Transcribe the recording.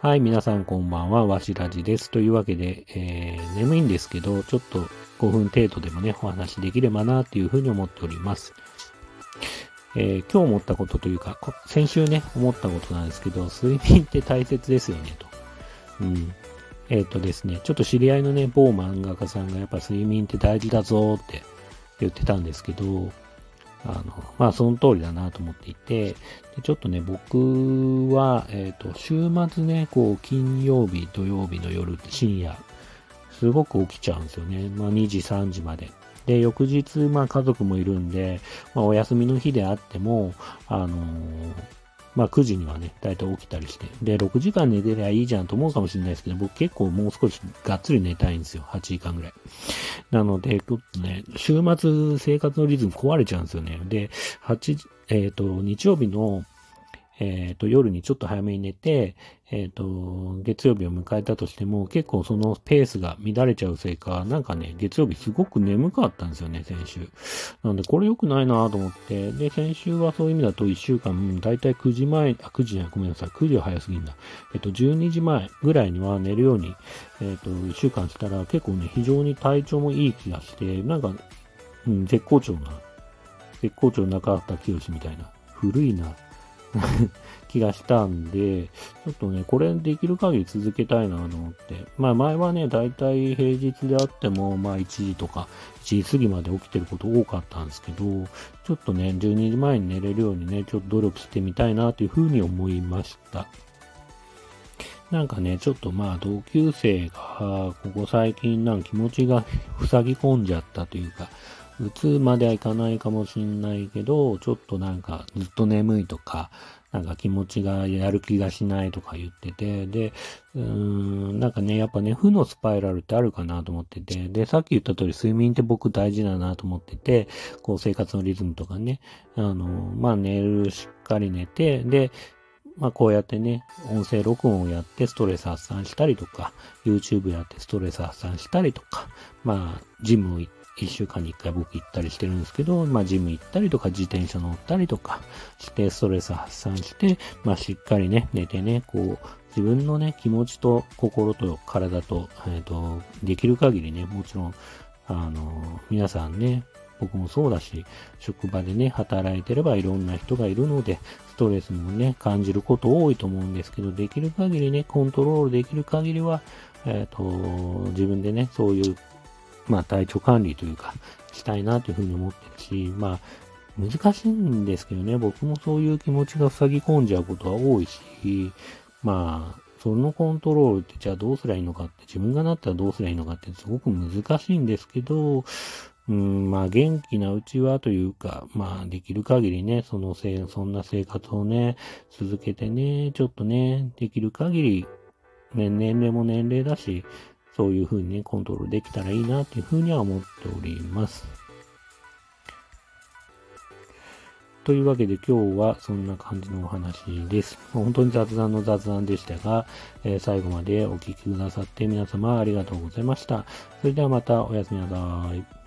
はい、皆さんこんばんは、わしらじです。というわけで、えー、眠いんですけど、ちょっと5分程度でもね、お話できればなっていうふうに思っております。えー、今日思ったことというか、先週ね、思ったことなんですけど、睡眠って大切ですよね、と。うん。えっ、ー、とですね、ちょっと知り合いのね、某漫画家さんがやっぱ睡眠って大事だぞって言ってたんですけど、あの、まあ、その通りだなと思っていて、でちょっとね、僕は、えっ、ー、と、週末ね、こう、金曜日、土曜日の夜、深夜、すごく起きちゃうんですよね。まあ、2時、3時まで。で、翌日、まあ、家族もいるんで、まあ、お休みの日であっても、あのー、まあ9時にはね、だいたい起きたりして。で、6時間寝てりゃいいじゃんと思うかもしれないですけど、僕結構もう少しがっつり寝たいんですよ。8時間ぐらい。なので、ちょっとね、週末生活のリズム壊れちゃうんですよね。で、8、えっ、ー、と、日曜日のえっ、ー、と、夜にちょっと早めに寝て、えっ、ー、と、月曜日を迎えたとしても、結構そのペースが乱れちゃうせいか、なんかね、月曜日すごく眠かったんですよね、先週。なので、これ良くないなと思って、で、先週はそういう意味だと1週間、だいたい9時前、あ、9時じゃない、ごめんなさい、9時は早すぎんだ。えっ、ー、と、12時前ぐらいには寝るように、えっ、と、1週間したら、結構ね、非常に体調もいい気がして、なんか、うん、絶好調な、絶好調中畑清みたいな、古いな、気がしたんで、ちょっとね、これできる限り続けたいなと思って。まあ前はね、だいたい平日であっても、まあ1時とか1時過ぎまで起きてること多かったんですけど、ちょっとね、12時前に寝れるようにね、ちょっと努力してみたいなというふうに思いました。なんかね、ちょっとまあ同級生が、ここ最近なんか気持ちが塞ぎ込んじゃったというか、うつまではいかないかもしんないけど、ちょっとなんかずっと眠いとか、なんか気持ちがやる気がしないとか言ってて、で、うーん、なんかね、やっぱね、負のスパイラルってあるかなと思ってて、で、さっき言った通り睡眠って僕大事だなと思ってて、こう生活のリズムとかね、あの、まあ寝る、しっかり寝て、で、まあこうやってね、音声録音をやってストレス発散したりとか、YouTube やってストレス発散したりとか、まあ、ジムを行っ一週間に一回僕行ったりしてるんですけど、まあジム行ったりとか自転車乗ったりとかしてストレス発散して、まあしっかりね、寝てね、こう、自分のね、気持ちと心と体と、えっ、ー、と、できる限りね、もちろん、あの、皆さんね、僕もそうだし、職場でね、働いてればいろんな人がいるので、ストレスもね、感じること多いと思うんですけど、できる限りね、コントロールできる限りは、えっ、ー、と、自分でね、そういうまあ体調管理というか、したいなというふうに思ってるし、まあ、難しいんですけどね、僕もそういう気持ちが塞ぎ込んじゃうことは多いし、まあ、そのコントロールってじゃあどうすりゃいいのかって、自分がなったらどうすりゃいいのかってすごく難しいんですけど、うん、まあ元気なうちはというか、まあできる限りね、そのせ、そんな生活をね、続けてね、ちょっとね、できる限り、ね、年齢も年齢だし、そういう風にね、コントロールできたらいいなっていう風には思っております。というわけで今日はそんな感じのお話です。本当に雑談の雑談でしたが、えー、最後までお聴きくださって皆様ありがとうございました。それではまたおやすみなさい。